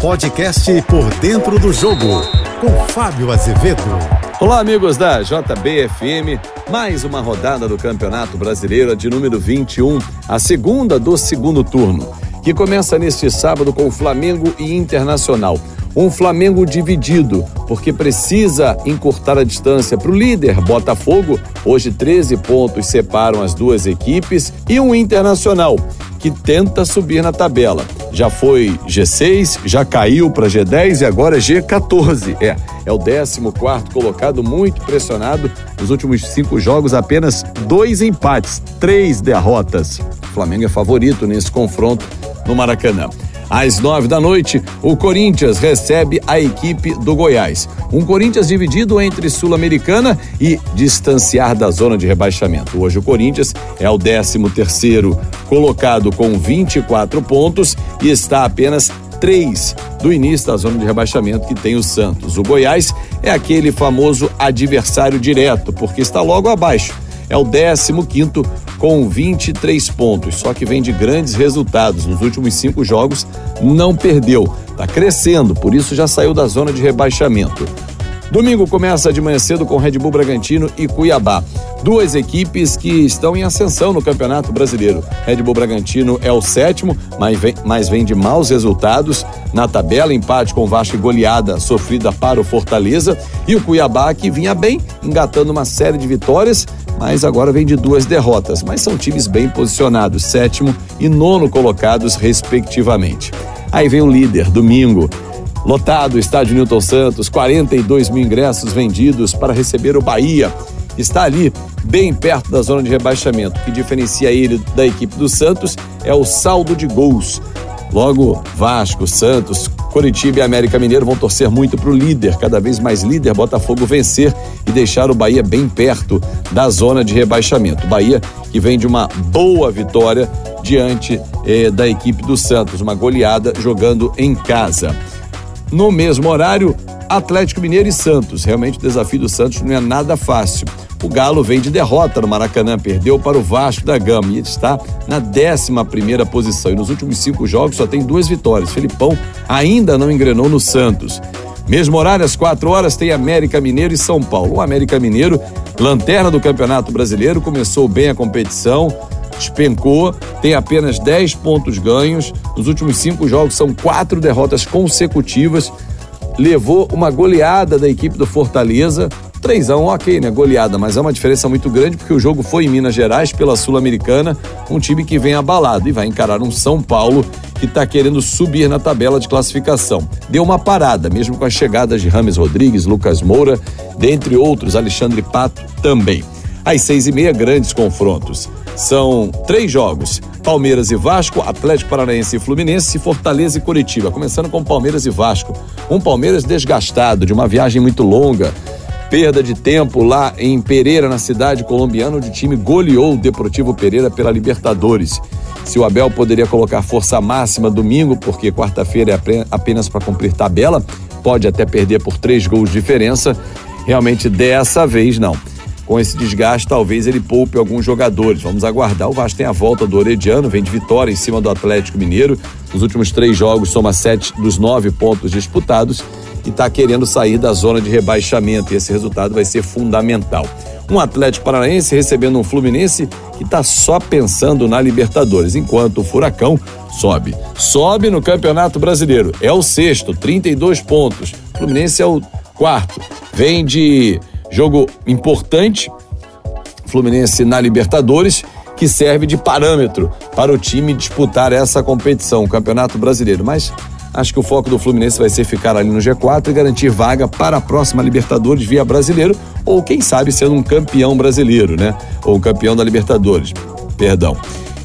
Podcast Por Dentro do Jogo, com Fábio Azevedo. Olá, amigos da JBFM. Mais uma rodada do Campeonato Brasileiro de número 21, a segunda do segundo turno, que começa neste sábado com Flamengo e Internacional. Um Flamengo dividido, porque precisa encurtar a distância para o líder Botafogo. Hoje, 13 pontos separam as duas equipes. E um Internacional que tenta subir na tabela. Já foi G6, já caiu para G10 e agora é G14. É, é o 14 colocado, muito pressionado. Nos últimos cinco jogos, apenas dois empates, três derrotas. O Flamengo é favorito nesse confronto no Maracanã. Às nove da noite, o Corinthians recebe a equipe do Goiás. Um Corinthians dividido entre Sul-Americana e distanciar da zona de rebaixamento. Hoje o Corinthians é o 13 terceiro colocado com 24 pontos e está apenas três do início da zona de rebaixamento que tem o Santos. O Goiás é aquele famoso adversário direto, porque está logo abaixo. É o 15 quinto com 23 pontos, só que vem de grandes resultados. Nos últimos cinco jogos, não perdeu. Está crescendo, por isso já saiu da zona de rebaixamento. Domingo começa de manhã cedo com Red Bull Bragantino e Cuiabá. Duas equipes que estão em ascensão no Campeonato Brasileiro. Red Bull Bragantino é o sétimo, mas vem, mas vem de maus resultados na tabela, empate com Vasco e goleada sofrida para o Fortaleza. E o Cuiabá que vinha bem, engatando uma série de vitórias, mas agora vem de duas derrotas. Mas são times bem posicionados, sétimo e nono colocados, respectivamente. Aí vem o líder, domingo. Lotado, estádio Newton Santos, 42 mil ingressos vendidos para receber o Bahia. Está ali, bem perto da zona de rebaixamento. O que diferencia ele da equipe do Santos é o saldo de gols. Logo, Vasco, Santos, Coritiba e América Mineiro vão torcer muito para o líder, cada vez mais líder, Botafogo vencer e deixar o Bahia bem perto da zona de rebaixamento. Bahia que vem de uma boa vitória diante eh, da equipe do Santos, uma goleada jogando em casa. No mesmo horário, Atlético Mineiro e Santos. Realmente o desafio do Santos não é nada fácil. O Galo vem de derrota no Maracanã, perdeu para o Vasco da Gama e está na 11 primeira posição. E nos últimos cinco jogos só tem duas vitórias. Felipão ainda não engrenou no Santos. Mesmo horário, às quatro horas, tem América Mineiro e São Paulo. O América Mineiro, lanterna do Campeonato Brasileiro, começou bem a competição, despencou, tem apenas 10 pontos ganhos. Nos últimos cinco jogos são quatro derrotas consecutivas. Levou uma goleada da equipe do Fortaleza. 3 a 1 ok, né? Goleada, mas é uma diferença muito grande porque o jogo foi em Minas Gerais pela Sul-Americana, um time que vem abalado e vai encarar um São Paulo que está querendo subir na tabela de classificação. Deu uma parada, mesmo com as chegadas de Rames Rodrigues, Lucas Moura, dentre outros, Alexandre Pato também. Às seis e meia, grandes confrontos. São três jogos: Palmeiras e Vasco, Atlético Paranaense e Fluminense, Fortaleza e Curitiba. Começando com Palmeiras e Vasco. Um Palmeiras desgastado, de uma viagem muito longa. Perda de tempo lá em Pereira, na cidade colombiana, onde o time goleou o Deportivo Pereira pela Libertadores. Se o Abel poderia colocar força máxima domingo, porque quarta-feira é apenas para cumprir tabela, pode até perder por três gols de diferença. Realmente dessa vez não com esse desgaste, talvez ele poupe alguns jogadores. Vamos aguardar. O Vasco tem a volta do Orediano, vem de vitória em cima do Atlético Mineiro. Nos últimos três jogos, soma sete dos nove pontos disputados e está querendo sair da zona de rebaixamento. E esse resultado vai ser fundamental. Um Atlético Paranaense recebendo um Fluminense que está só pensando na Libertadores, enquanto o Furacão sobe. Sobe no Campeonato Brasileiro. É o sexto, 32 pontos. Fluminense é o quarto. Vem de Jogo importante, Fluminense na Libertadores, que serve de parâmetro para o time disputar essa competição, o Campeonato Brasileiro. Mas acho que o foco do Fluminense vai ser ficar ali no G4 e garantir vaga para a próxima Libertadores via brasileiro, ou quem sabe sendo um campeão brasileiro, né? Ou um campeão da Libertadores, perdão.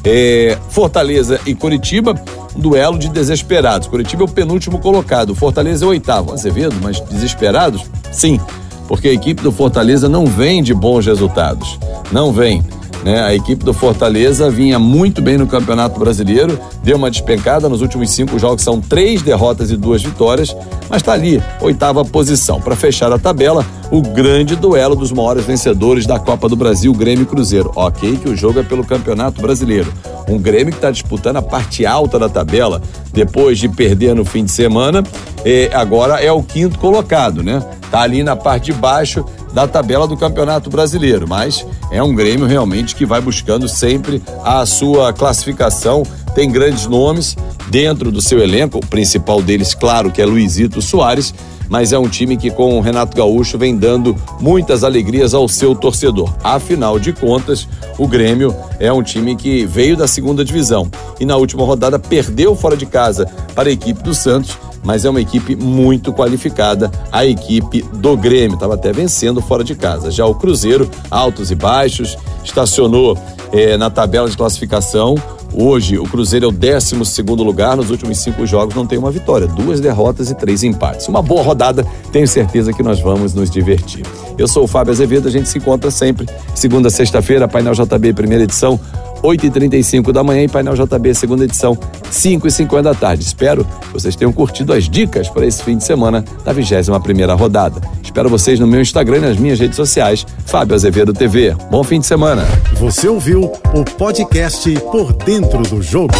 É, Fortaleza e Curitiba, um duelo de desesperados. Curitiba é o penúltimo colocado, Fortaleza é o oitavo. Azevedo, mas desesperados? Sim, porque a equipe do Fortaleza não vem de bons resultados. Não vem. Né? A equipe do Fortaleza vinha muito bem no Campeonato Brasileiro, deu uma despencada nos últimos cinco jogos, são três derrotas e duas vitórias, mas está ali, oitava posição. Para fechar a tabela, o grande duelo dos maiores vencedores da Copa do Brasil, Grêmio e Cruzeiro. Ok, que o jogo é pelo Campeonato Brasileiro. Um Grêmio que está disputando a parte alta da tabela, depois de perder no fim de semana, eh, agora é o quinto colocado, né? Tá ali na parte de baixo da tabela do Campeonato Brasileiro, mas é um Grêmio realmente que vai buscando sempre a sua classificação, tem grandes nomes dentro do seu elenco, o principal deles, claro, que é Luizito Soares, mas é um time que com o Renato Gaúcho vem dando muitas alegrias ao seu torcedor. Afinal de contas, o Grêmio é um time que veio da segunda divisão e na última rodada perdeu fora de casa para a equipe do Santos mas é uma equipe muito qualificada, a equipe do Grêmio. Estava até vencendo fora de casa. Já o Cruzeiro, altos e baixos, estacionou eh, na tabela de classificação. Hoje, o Cruzeiro é o 12 lugar. Nos últimos cinco jogos, não tem uma vitória, duas derrotas e três empates. Uma boa rodada, tenho certeza que nós vamos nos divertir. Eu sou o Fábio Azevedo, a gente se encontra sempre, segunda, sexta-feira, Painel JB, primeira edição. 8h35 da manhã e Painel JB, segunda edição, 5h50 da tarde. Espero que vocês tenham curtido as dicas para esse fim de semana da 21 primeira rodada. Espero vocês no meu Instagram e nas minhas redes sociais, Fábio Azevedo TV. Bom fim de semana. Você ouviu o podcast Por Dentro do Jogo.